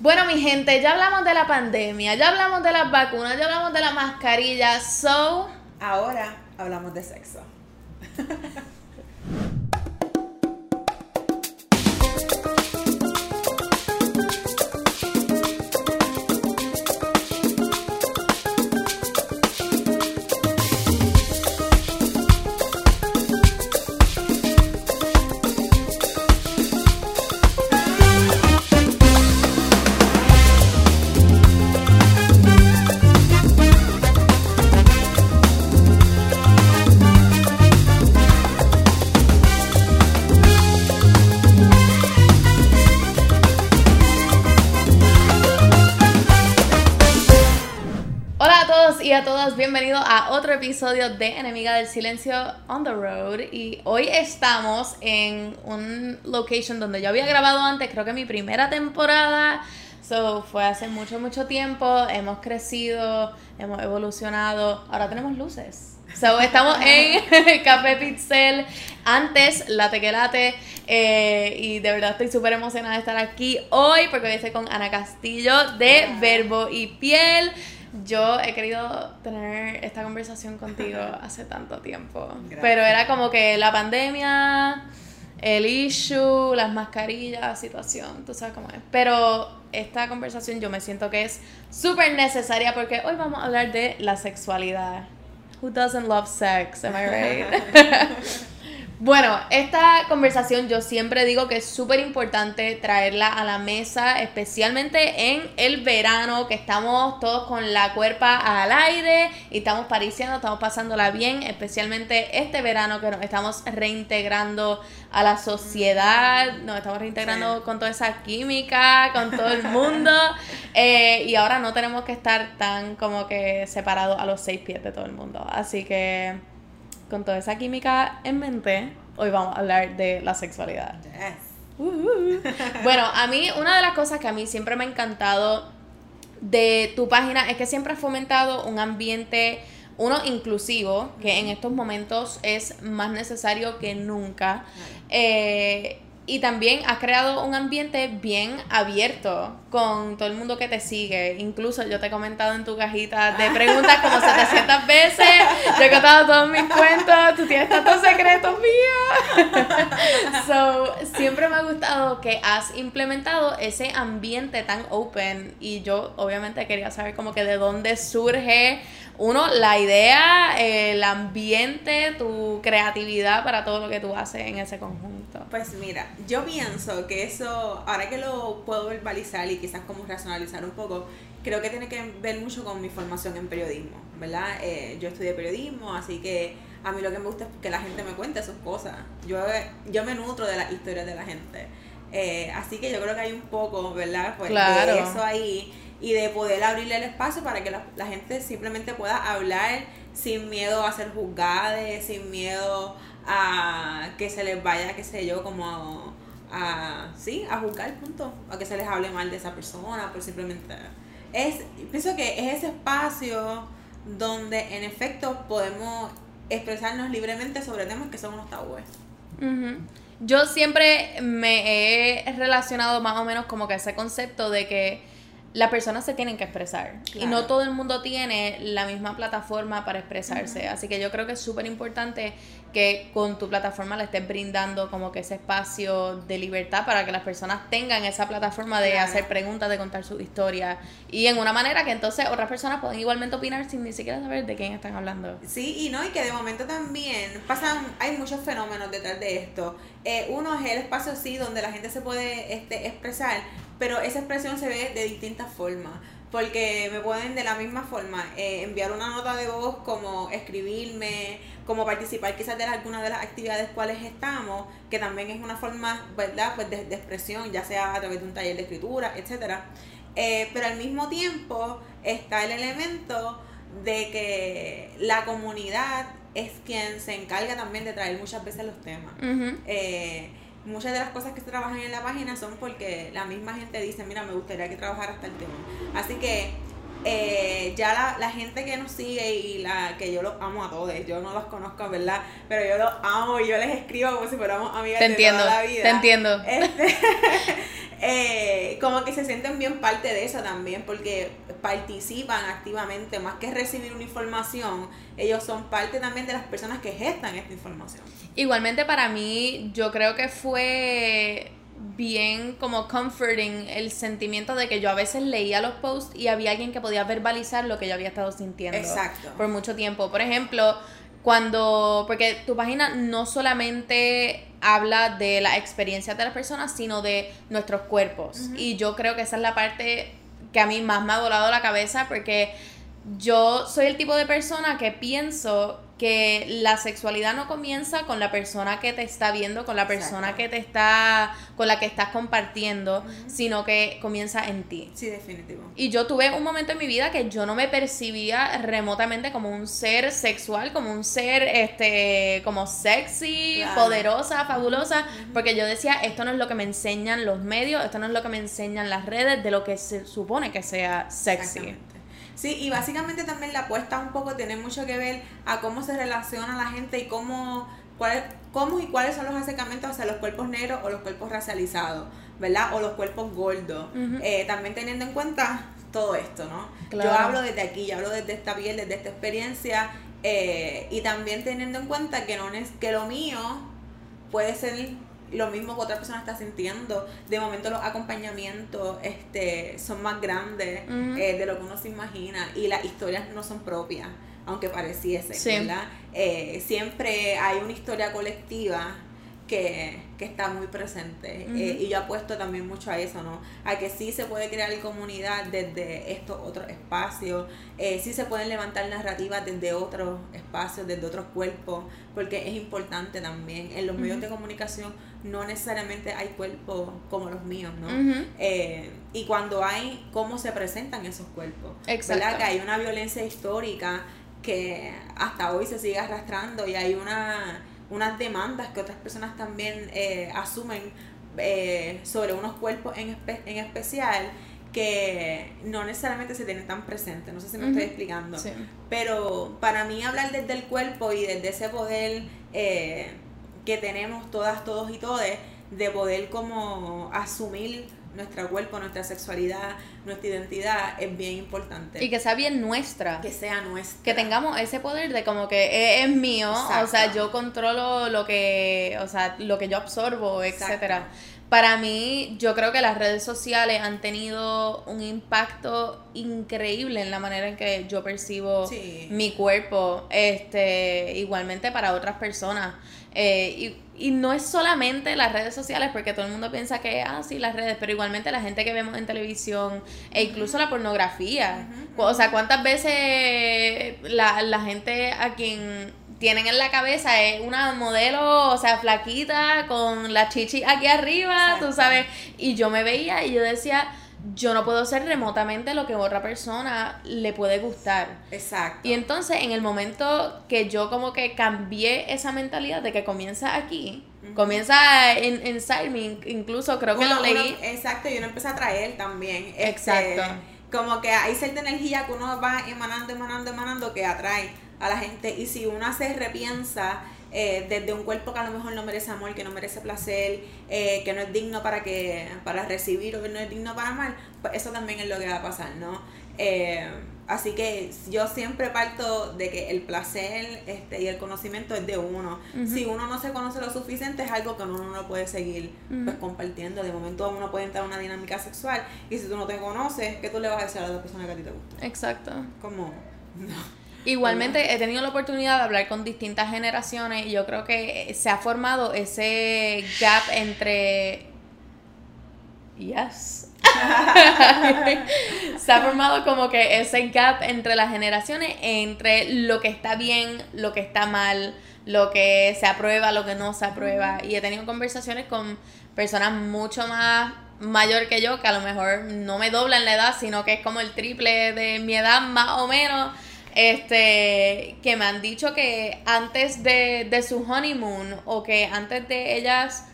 Bueno, mi gente, ya hablamos de la pandemia, ya hablamos de las vacunas, ya hablamos de la mascarilla, so... Ahora hablamos de sexo. y a todas, bienvenidos a otro episodio de Enemiga del Silencio on the Road. Y hoy estamos en un location donde yo había grabado antes, creo que mi primera temporada. So, fue hace mucho, mucho tiempo. Hemos crecido, hemos evolucionado. Ahora tenemos luces. So, estamos en Café Pixel. Antes, la Tequelate. Eh, y de verdad estoy súper emocionada de estar aquí hoy porque hoy estoy con Ana Castillo de. Verbo y Piel. Yo he querido tener esta conversación contigo hace tanto tiempo. Gracias. Pero era como que la pandemia, el issue, las mascarillas, situación, tú sabes cómo es. Pero esta conversación yo me siento que es súper necesaria porque hoy vamos a hablar de la sexualidad. Who doesn't love sex? Am I right? Bueno, esta conversación yo siempre digo que es súper importante traerla a la mesa, especialmente en el verano, que estamos todos con la cuerpa al aire y estamos pariciando, estamos pasándola bien, especialmente este verano que nos estamos reintegrando a la sociedad, nos estamos reintegrando Sí. con toda esa química, con todo el mundo, eh, y ahora no tenemos que estar tan como que separados a los seis pies de todo el mundo. Así que con toda esa química en mente, hoy vamos a hablar de la sexualidad. Yes. Uh-huh. Bueno, a mí una de las cosas que a mí siempre me ha encantado de tu página es que siempre has fomentado un ambiente, uno inclusivo, que en estos momentos es más necesario que nunca. Eh, y también has creado un ambiente bien abierto con todo el mundo que te sigue. Incluso yo te he comentado en tu cajita de preguntas como 700 veces. Yo he contado todos mis cuentos. Tú tienes tantos secretos míos. so, siempre me ha gustado que has implementado ese ambiente tan open. Y yo, obviamente, quería saber como que de dónde surge uno, la idea, el ambiente, tu creatividad para todo lo que tú haces en ese conjunto. Pues mira, yo pienso que eso, ahora que lo puedo verbalizar y quizás como racionalizar un poco, creo que tiene que ver mucho con mi formación en periodismo, ¿verdad? Eh, yo estudié periodismo, así que a mí lo que me gusta es que la gente me cuente sus cosas. Yo, yo me nutro de las historias de la gente. Eh, así que yo creo que hay un poco, ¿verdad? Pues Claro. de eso ahí y de poder abrirle el espacio para que la, gente simplemente pueda hablar sin miedo a ser juzgada, sin miedo a que se les vaya, qué sé yo, como a, sí, a juzgar, punto, a que se les hable mal de esa persona, por simplemente es, pienso que es ese espacio donde en efecto podemos expresarnos libremente sobre temas que son unos tabúes. Yo siempre me he relacionado más o menos como que ese concepto de que las personas se tienen que expresar y no todo el mundo tiene la misma plataforma para expresarse. Así que yo creo que es súper importante que con tu plataforma le estés brindando como que ese espacio de libertad para que las personas tengan esa plataforma de Claro. hacer preguntas, de contar su historia y en una manera que entonces otras personas pueden igualmente opinar sin ni siquiera saber de quién están hablando. Sí, y no, y que de momento también pasan, hay muchos fenómenos detrás de esto. Eh, uno es el espacio sí donde la gente se puede este, expresar, pero esa expresión se ve de distintas formas. Porque me pueden de la misma forma eh, enviar una nota de voz, como escribirme, como participar quizás de alguna de las actividades cuales estamos, que también es una forma, ¿verdad? Pues de, de expresión, ya sea a través de un taller de escritura, etcétera. Eh, pero al mismo tiempo está el elemento de que la comunidad es quien se encarga también de traer muchas veces los temas. Eh, muchas de las cosas que se trabajan en la página son porque la misma gente dice, mira, me gustaría que trabajara hasta el tema. Así que eh, ya la, la gente que nos sigue y la que yo los amo a todos, yo no los conozco, ¿verdad? Pero yo los amo y yo les escribo como si fuéramos amigas Te de entiendo, toda la vida. te entiendo. Este, eh, como que se sienten bien parte de eso también, porque participan activamente, más que recibir una información, ellos son parte también de las personas que gestan esta información. Igualmente para mí, yo creo que fue bien como comforting el sentimiento de que yo a veces leía los posts y había alguien que podía verbalizar lo que yo había estado sintiendo Exacto. por mucho tiempo. Por ejemplo, cuando, porque tu página no solamente habla de la experiencia de las personas, sino de nuestros cuerpos. Y yo creo que esa es la parte que a mí más me ha volado la cabeza porque yo soy el tipo de persona que pienso que la sexualidad no comienza con la persona que te está viendo, con la persona que te está, con la que estás compartiendo, sino que comienza en ti. Sí, definitivo. Y yo tuve un momento en mi vida que yo no me percibía remotamente como un ser sexual, como un ser, este, como sexy, poderosa, fabulosa, porque yo decía, esto no es lo que me enseñan los medios, esto no es lo que me enseñan las redes de lo que se supone que sea sexy. Sí, y básicamente también la apuesta un poco tiene mucho que ver a cómo se relaciona la gente y cómo, cuál, cómo y cuáles son los acercamientos hacia los cuerpos negros o los cuerpos racializados, ¿verdad? O los cuerpos gordos. Eh, también teniendo en cuenta todo esto, ¿no? Yo hablo desde aquí, yo hablo desde esta piel, desde esta experiencia eh, y también teniendo en cuenta que, no es, que lo mío puede ser lo mismo que otra persona está sintiendo. De momento los acompañamientos este, son más grandes eh, de lo que uno se imagina y las historias no son propias, aunque pareciese, ¿verdad? Eh, siempre hay una historia colectiva que, está muy presente. Eh, y yo apuesto también mucho a eso, ¿no? A que sí se puede crear comunidad desde estos otros espacios, eh, sí se pueden levantar narrativas desde otros espacios, desde otros cuerpos, porque es importante también. En los medios de comunicación no necesariamente hay cuerpos como los míos, ¿no? Eh, y cuando hay, cómo se presentan esos cuerpos. Exacto. ¿Verdad? Que hay una violencia histórica que hasta hoy se sigue arrastrando y hay una unas demandas que otras personas también eh, asumen eh, sobre unos cuerpos en, en especial que no necesariamente se tienen tan presentes, no sé si me estoy explicando, pero para mí hablar desde el cuerpo y desde ese poder eh, que tenemos todas, todos y todes, de poder como asumir nuestro cuerpo, nuestra sexualidad, nuestra identidad es bien importante. Y que sea bien nuestra. Que sea nuestra. Que tengamos ese poder de como que es, mío, o sea, yo controlo lo que, o sea, lo que yo absorbo, etcétera. Para mí, yo creo que las redes sociales han tenido un impacto increíble en la manera en que yo percibo mi cuerpo, este, igualmente para otras personas. Eh, y y no es solamente las redes sociales, porque todo el mundo piensa que, ah, sí, las redes, pero igualmente la gente que vemos en televisión e incluso la pornografía. O sea, ¿cuántas veces la, la gente a quien tienen en la cabeza es una modelo, o sea, flaquita, con la chichi aquí arriba, tú sabes? Y yo me veía y yo decía yo no puedo ser remotamente lo que otra persona le puede gustar. Exacto. Y entonces en el momento que yo como que cambié esa mentalidad de que comienza aquí, comienza en, en incluso creo que lo leí. exacto, y uno empieza a traer también. Este, exacto. como que hay cierta energía que uno va emanando, emanando, emanando que atrae a la gente. Y si uno se repiensa eh, desde un cuerpo que a lo mejor no merece amor, que no merece placer, eh, que no es digno para que para recibir o que no es digno para amar, pues eso también es lo que va a pasar, ¿no? Eh, así que yo siempre parto de que el placer este, y el conocimiento es de uno. Si uno no se conoce lo suficiente, es algo que uno no puede seguir pues, compartiendo. De momento uno puede entrar en una dinámica sexual y si tú no te conoces, ¿qué tú le vas a decir a la otra persona que a ti te gusta? Exacto. Como, no. Igualmente he tenido la oportunidad de hablar con distintas generaciones y yo creo que se ha formado ese gap entre... Yes. se ha formado como que ese gap entre las generaciones, entre lo que está bien, lo que está mal, lo que se aprueba, lo que no se aprueba. Y he tenido conversaciones con personas mucho más mayor que yo, que a lo mejor no me doblan la edad, sino que es como el triple de mi edad más o menos este, que me han dicho que antes de, su honeymoon o que antes de ellas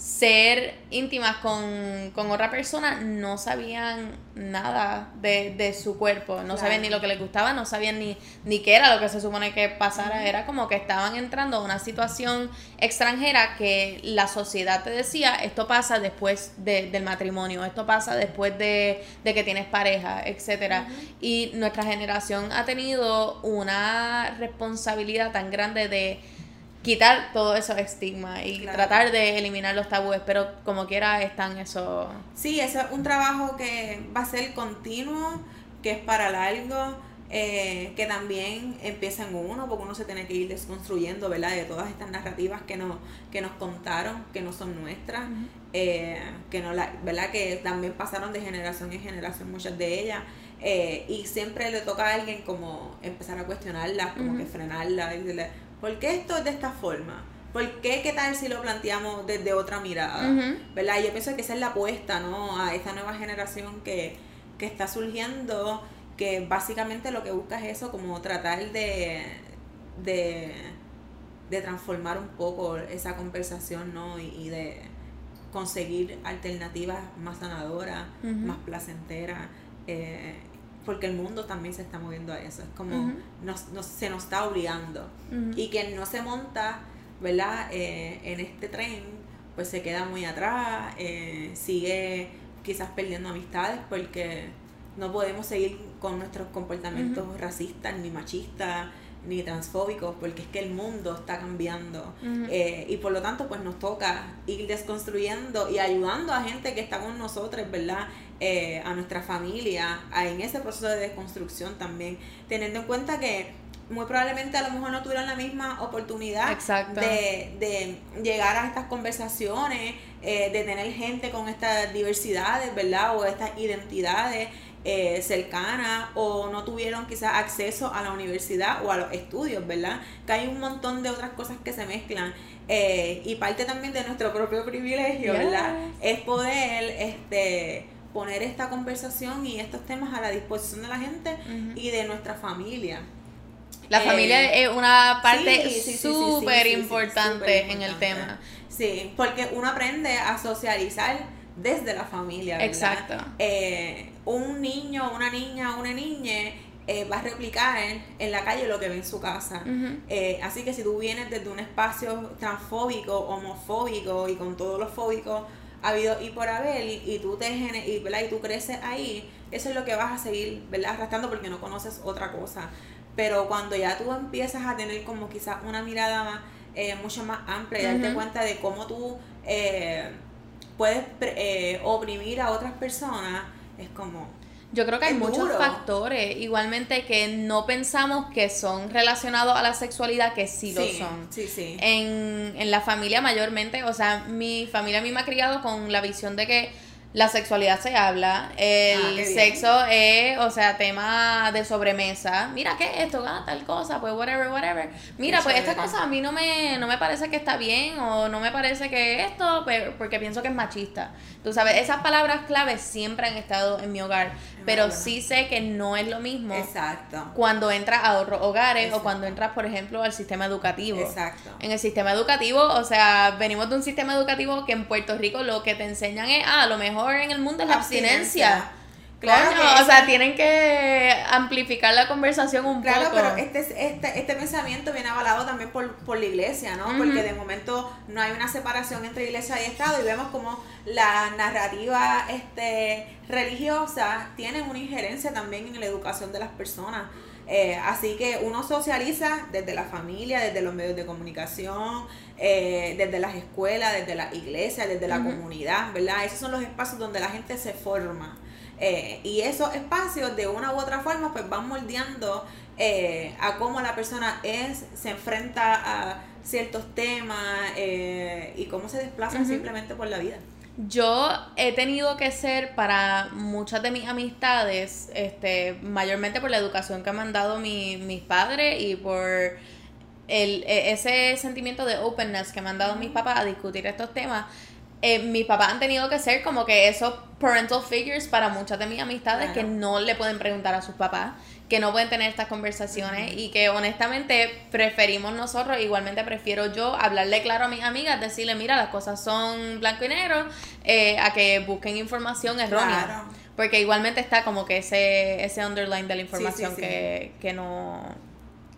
ser íntimas con, con otra persona, no sabían nada de, de su cuerpo, no sabían ni lo que les gustaba, no sabían ni, ni qué era lo que se supone que pasara, era como que estaban entrando a una situación extranjera que la sociedad te decía, esto pasa después de, del matrimonio, esto pasa después de, de que tienes pareja, etcétera. Y nuestra generación ha tenido una responsabilidad tan grande de quitar todo esos estigmas y tratar de eliminar los tabúes, pero como quiera están eso. Sí, eso es un trabajo que va a ser continuo, que es para largo, eh, que también empieza en uno, porque uno se tiene que ir desconstruyendo, ¿verdad? De todas estas narrativas que nos, que nos contaron, que no son nuestras, eh, que no la, ¿verdad? Que también pasaron de generación en generación muchas de ellas. Eh, y siempre le toca a alguien como empezar a cuestionarlas, como que frenarlas, y decirle, ¿Por qué esto es de esta forma? ¿Por qué qué tal si lo planteamos desde otra mirada? ¿Verdad? Yo pienso que esa es la apuesta, ¿no? A esta nueva generación que, está surgiendo, que básicamente lo que busca es eso, como tratar de, de, transformar un poco esa conversación, ¿no? Y, de conseguir alternativas más sanadoras, más placenteras. Eh, porque el mundo también se está moviendo a eso. Es como nos, se nos está obligando. Y quien no se monta, ¿verdad? Eh, en este tren, pues se queda muy atrás, eh, sigue quizás perdiendo amistades porque no podemos seguir con nuestros comportamientos racistas ni machistas ni transfóbicos porque es que el mundo está cambiando. Eh, y por lo tanto pues nos toca ir desconstruyendo y ayudando a gente que está con nosotros, ¿verdad? Eh, a nuestra familia en ese proceso de desconstrucción también, teniendo en cuenta que muy probablemente a lo mejor no tuvieron la misma oportunidad de, de, llegar a estas conversaciones, eh, de tener gente con estas diversidades, ¿verdad? O estas identidades eh, cercanas o no tuvieron quizás acceso a la universidad o a los estudios, ¿verdad? Que hay un montón de otras cosas que se mezclan. Eh, y parte también de nuestro propio privilegio, ¿verdad? Es poder este poner esta conversación y estos temas a la disposición de la gente y de nuestra familia. La familia es una parte súper importante en el tema. Sí, porque uno aprende a socializar desde la familia. ¿verdad? Exacto. Eh, un niño, una niña, una niña eh, va a replicar en, la calle lo que ve en su casa. Eh, así que si tú vienes desde un espacio transfóbico, homofóbico y con todos los fóbicos habido y por haber y, tú te y, y tú creces ahí, eso es lo que vas a seguir ¿verdad? arrastrando porque no conoces otra cosa. Pero cuando ya tú empiezas a tener como quizás una mirada más, eh, mucho más amplia y darte cuenta de cómo tú eh, puedes oprimir a otras personas, es como yo creo que hay muchos factores, igualmente que no pensamos que son relacionados a la sexualidad, que sí, lo son. Sí, sí. En, en la familia mayormente, o sea, mi familia a mí me ha criado con la visión de que la sexualidad se habla, el ah, sexo es, o sea, tema de sobremesa. Mira, ¿qué es esto? Ah, tal cosa, pues whatever, whatever. Mira, pues esta cosa a mí no me, no me parece que está bien o no me parece que esto, porque pienso que es machista. Tú sabes, esas palabras claves siempre han estado en mi hogar, pero sí sé que no es lo mismo Exacto. cuando entras a otros hogares o cuando entras, por ejemplo, al sistema educativo. Exacto. En el sistema educativo, o sea, venimos de un sistema educativo que en Puerto Rico lo que te enseñan es, ah, a lo mejor en el mundo es la abstinencia. Claro, o sea, tienen que amplificar la conversación un poco. Claro, pero este, este, este pensamiento viene avalado también por, por la iglesia, ¿no? Porque de momento no hay una separación entre iglesia y Estado y vemos como la narrativa este, religiosa tiene una injerencia también en la educación de las personas. Eh, así que uno socializa desde la familia, desde los medios de comunicación, eh, desde las escuelas, desde la iglesia, desde la comunidad, ¿verdad? Esos son los espacios donde la gente se forma. Eh, y esos espacios, de una u otra forma, pues van moldeando a cómo la persona es, se enfrenta a ciertos temas y cómo se desplaza simplemente por la vida. Yo he tenido que ser para muchas de mis amistades, este, mayormente por la educación que me han dado mis padres y por el, e, ese sentimiento de openness que me han dado mis papás a discutir estos temas. Eh, mis papás han tenido que ser como que esos parental figures para muchas de mis amistades que no le pueden preguntar a sus papás, que no pueden tener estas conversaciones y que honestamente preferimos nosotros, igualmente prefiero yo hablarle claro a mis amigas, decirle, mira, las cosas son blanco y negro, eh, a que busquen información errónea. Porque igualmente está como que ese, ese underline de la información Que, que no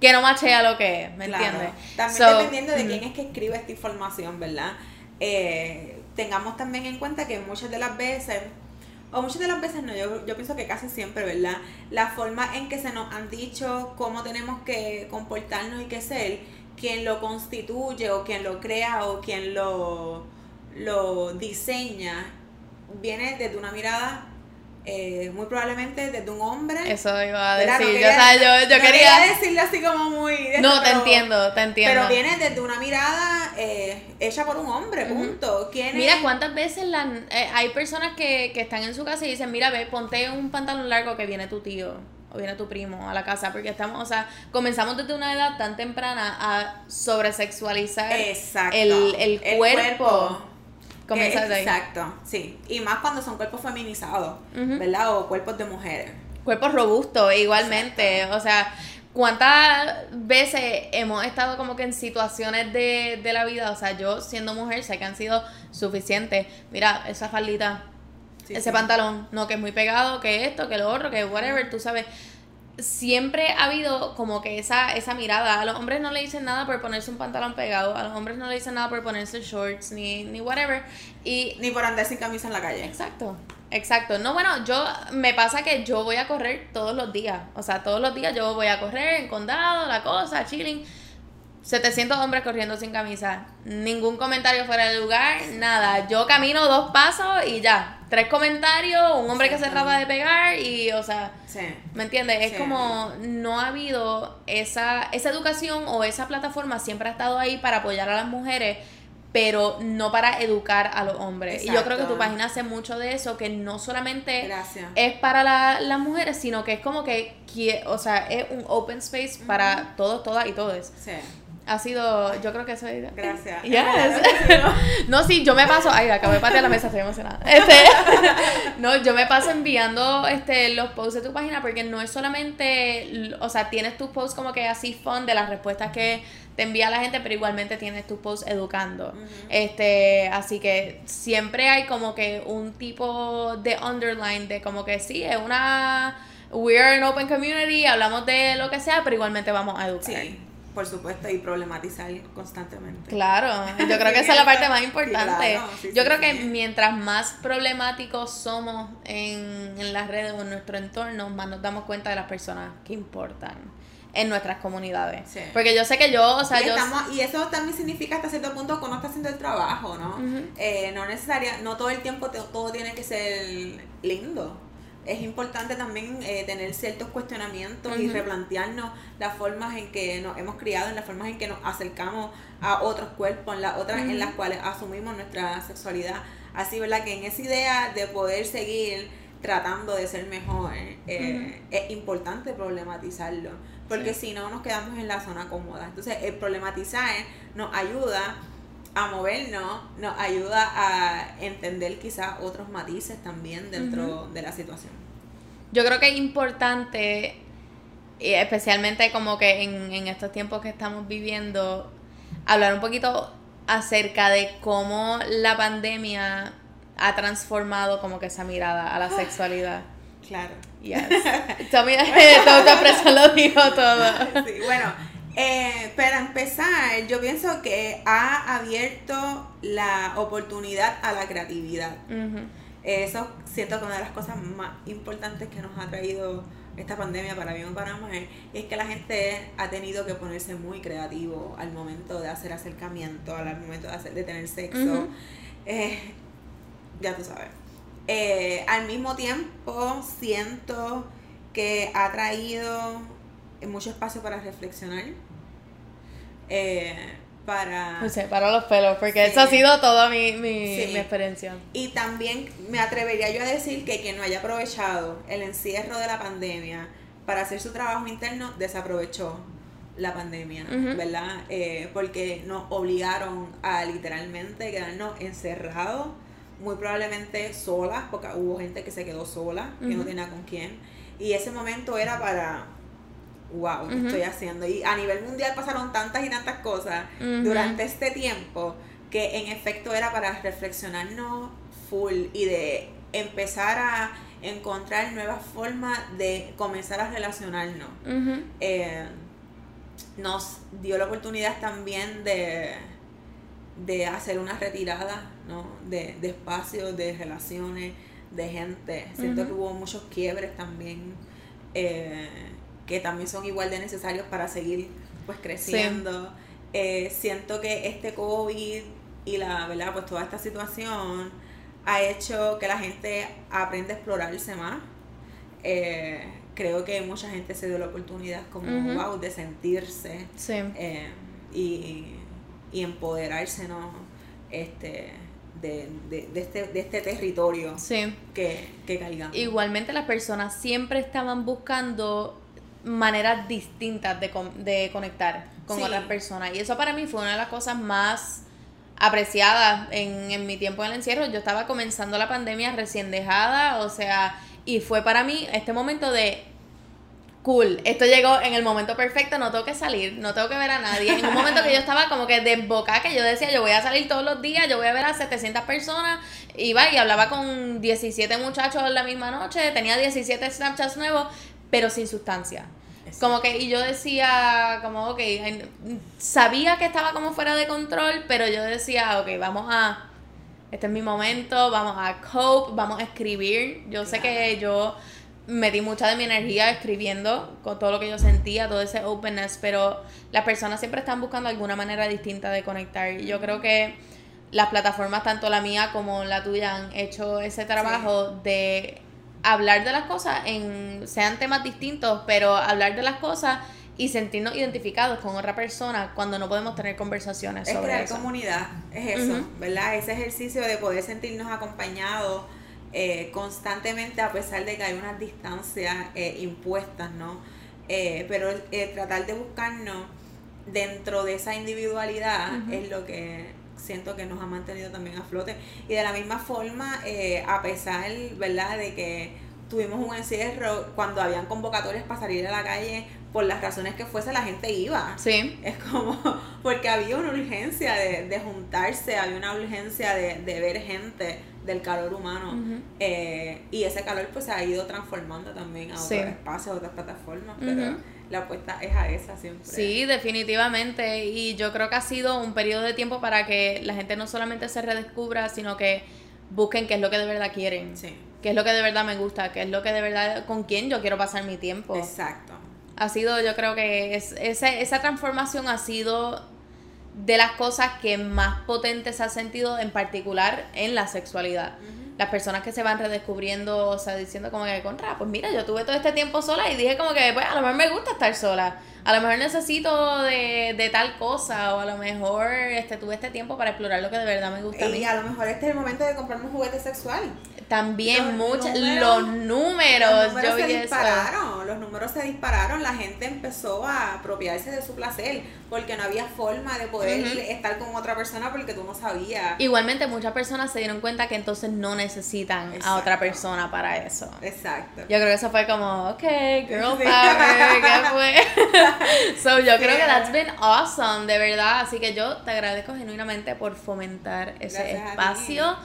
que no machea lo que es, ¿me entiendes? También dependiendo de quién es que escribe esta información, ¿verdad? Eh, tengamos también en cuenta que muchas de las veces, o muchas de las veces no, yo, yo pienso que casi siempre, ¿verdad? La forma en que se nos han dicho cómo tenemos que comportarnos y qué ser, quien lo constituye o quien lo crea o quien lo, lo diseña, viene desde una mirada eh, muy probablemente desde un hombre. Eso iba a decir. yo, yo, quería... decirlo así como muy. no, te entiendo, te entiendo. Pero viene desde una mirada eh, hecha por un hombre, punto. mira, ¿cuántas veces la, eh, hay personas que, que están en su casa y dicen: Mira, ve, ponte un pantalón largo que viene tu tío o viene tu primo a la casa, porque estamos, o sea, comenzamos desde una edad tan temprana a sobresexualizar el, el, cuerpo Exacto, sí. Y más cuando son cuerpos feminizados, ¿verdad? O cuerpos de mujeres. Cuerpos robustos, igualmente. O sea, ¿cuántas veces hemos estado como que en situaciones de, de la vida? O sea, yo siendo mujer sé que han sido suficientes. Mira, esa faldita, ese pantalón, no, que es muy pegado, que esto, que lo otro, que whatever, tú sabes siempre ha habido como que esa, esa mirada. A los hombres no le dicen nada por ponerse un pantalón pegado, a los hombres no le dicen nada por ponerse shorts, ni, ni whatever. Y, ni por andar sin camisa en la calle. Exacto. Exacto. No, bueno, yo me pasa que yo voy a correr todos los días. O sea, todos los días yo voy a correr en condado, la cosa, chilling. 700 hombres corriendo sin camisa. Ningún comentario fuera de lugar, nada. Yo camino dos pasos y ya. Tres comentarios, un hombre que se trata de pegar y, o sea, ¿me entiendes? Es como no ha habido esa, esa educación o esa plataforma siempre ha estado ahí para apoyar a las mujeres, pero no para educar a los hombres. Y yo creo que tu página hace mucho de eso, que no solamente es para las mujeres, sino que es como que, o sea, es un open space para todos, todas y todos. Sí ha sido, yo creo que eso es... Gracias. no, sí, yo me paso, ay, acabo de patear la mesa, estoy emocionada. Este, no, yo me paso enviando este, los posts de tu página porque no es solamente, o sea, tienes tus posts como que así fun de las respuestas que te envía la gente, pero igualmente tienes tus posts educando. Este, así que siempre hay como que un tipo de underline de como que sí, es una, we are an open community, hablamos de lo que sea, pero igualmente vamos a educar. Sí por supuesto, y problematizar constantemente. Claro, yo creo que esa es la parte más importante. yo creo que mientras más problemáticos somos en, en las redes o en nuestro entorno, más nos damos cuenta de las personas que importan en nuestras comunidades. Porque yo sé que yo, o sea, y yo... y eso también significa hasta cierto punto que uno está haciendo el trabajo, ¿no? eh, no necesaria, no todo el tiempo todo tiene que ser lindo es importante también eh, tener ciertos cuestionamientos y replantearnos las formas en que nos hemos criado, en las formas en que nos acercamos a otros cuerpos, en las otras en las cuales asumimos nuestra sexualidad. Así, ¿verdad? Que en esa idea de poder seguir tratando de ser mejor, eh, es importante problematizarlo, porque si no nos quedamos en la zona cómoda. Entonces, el problematizar nos ayuda a movernos, nos ayuda a entender quizás otros matices también dentro de la situación. Yo creo que es importante, especialmente como que en, en estos tiempos que estamos viviendo, hablar un poquito acerca de cómo la pandemia ha transformado como que esa mirada a la sexualidad. Claro. Yes. todo lo dijo todo. Sí, bueno, eh, para empezar, yo pienso que ha abierto la oportunidad a la creatividad. Eso siento que una de las cosas más importantes que nos ha traído esta pandemia para bien o para mal es que la gente ha tenido que ponerse muy creativo al momento de hacer acercamiento, al momento de, hacer, de tener sexo. Eh, ya tú sabes. Eh, al mismo tiempo siento que ha traído mucho espacio para reflexionar. Eh, para... para los pelos, porque eso ha sido toda mi, mi, experiencia. Y también me atrevería yo a decir que quien no haya aprovechado el encierro de la pandemia para hacer su trabajo interno, desaprovechó la pandemia, ¿verdad? Eh, porque nos obligaron a literalmente quedarnos encerrados, muy probablemente solas, porque hubo gente que se quedó sola, que no tenía con quién. Y ese momento era para, wow, ¿qué estoy haciendo? Y a nivel mundial pasaron tantas y tantas cosas durante este tiempo que en efecto era para reflexionarnos full y de empezar a encontrar nuevas formas de comenzar a relacionarnos. Eh, nos dio la oportunidad también de, de hacer una retirada ¿no? de, de espacios, de relaciones, de gente. Siento que hubo muchos quiebres también, eh, que también son igual de necesarios para seguir pues creciendo. Eh, siento que este COVID y la verdad, pues toda esta situación ha hecho que la gente aprenda a explorarse más. Eh, creo que mucha gente se dio la oportunidad como, wow, de sentirse eh, y, y, empoderarse, ¿no? Este, de, de, de, este, de este territorio que, que Igualmente las personas siempre estaban buscando maneras distintas de, de conectar con otras personas. Y eso para mí fue una de las cosas más apreciada en, en mi tiempo en el encierro. Yo estaba comenzando la pandemia recién dejada, o sea, y fue para mí este momento de cool, esto llegó en el momento perfecto, no tengo que salir, no tengo que ver a nadie. En un momento que yo estaba como que desbocada, que yo decía, yo voy a salir todos los días, yo voy a ver a 700 personas, iba y hablaba con 17 muchachos la misma noche, tenía 17 Snapchats nuevos, pero sin sustancia. Como que, y yo decía, como, ok, sabía que estaba como fuera de control, pero yo decía, ok, vamos a, este es mi momento, vamos a cope, vamos a escribir. Yo sé que yo metí mucha de mi energía escribiendo con todo lo que yo sentía, todo ese openness, pero las personas siempre están buscando alguna manera distinta de conectar. Y yo creo que las plataformas, tanto la mía como la tuya, han hecho ese trabajo de hablar de las cosas en sean temas distintos, pero hablar de las cosas y sentirnos identificados con otra persona cuando no podemos tener conversaciones es crear comunidad, es eso, ¿verdad? Ese ejercicio de poder sentirnos acompañados eh, constantemente a pesar de que hay unas distancias eh, impuestas, ¿no? Eh, pero tratar de buscarnos dentro de esa individualidad es lo que siento que nos ha mantenido también a flote. Y de la misma forma, eh, a pesar, ¿verdad?, de que tuvimos un encierro, cuando habían convocatorias para salir a la calle, por las razones que fuese, la gente iba. Sí. Es como, porque había una urgencia de, de juntarse, había una urgencia de, de ver gente del calor humano. Eh, y ese calor pues se ha ido transformando también a otros espacios, a otras plataformas, pero la apuesta es a esa siempre. Sí, definitivamente. Y yo creo que ha sido un periodo de tiempo para que la gente no solamente se redescubra, sino que busquen qué es lo que de verdad quieren. Sí. Qué es lo que de verdad me gusta, qué es lo que de verdad, con quién yo quiero pasar mi tiempo. Exacto. Ha sido, yo creo que es, esa, esa transformación ha sido de las cosas que más potentes se ha sentido, en particular en la sexualidad las personas que se van redescubriendo, o sea, diciendo como que, contra, pues mira, yo tuve todo este tiempo sola y dije como que, pues a lo mejor me gusta estar sola, a lo mejor necesito de, de tal cosa, o a lo mejor este, tuve este tiempo para explorar lo que de verdad me gusta a mí. Y a lo mejor este es el momento de comprarme un juguete sexual. También muchos, los números, los números se dispararon, los números se dispararon, la gente empezó a apropiarse de su placer, porque no había forma de poder estar con otra persona porque tú no sabías. Igualmente muchas personas se dieron cuenta que entonces no necesitan a otra persona para eso. Exacto. Yo creo que eso fue como, ok, girl power, ¿qué fue? so yo creo que that's been awesome, de verdad, así que yo te agradezco genuinamente por fomentar ese espacio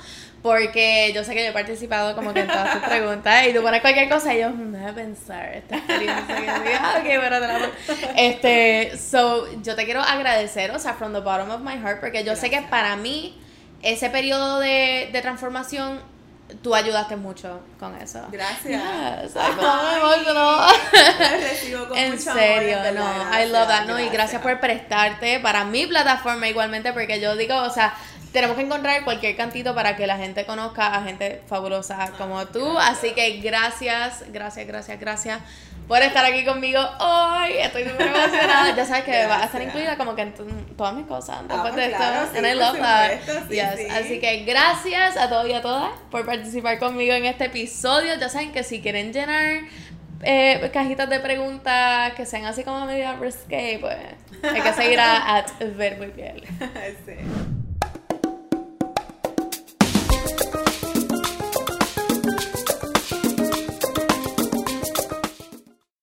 porque yo sé que yo he participado como que en todas tus preguntas y tú pones cualquier cosa y yo me voy a pensar esta experiencia que ah, te la Este, so, yo te quiero agradecer, o sea, from the bottom of my heart, porque yo sé que para mí ese periodo de, de transformación tú ayudaste mucho con eso. Gracias. Yes, no. recibo con en mucho serio, amor, no, gracias, I love that, no, y gracias por prestarte para mi plataforma igualmente, porque yo digo, o sea, tenemos que encontrar cualquier cantito para que la gente conozca a gente fabulosa como tú. Así que gracias, gracias, gracias, gracias por estar aquí conmigo hoy. Estoy súper emocionada. Ya sabes que va a estar incluida como que en todas mis cosas ah, después pues de esto. I love that. Así que gracias a todos y a todas por participar conmigo en este episodio. Ya saben que si quieren llenar eh, cajitas de preguntas que sean así como medio risque, pues hay que seguir a, a Verbo y Piel. Sí.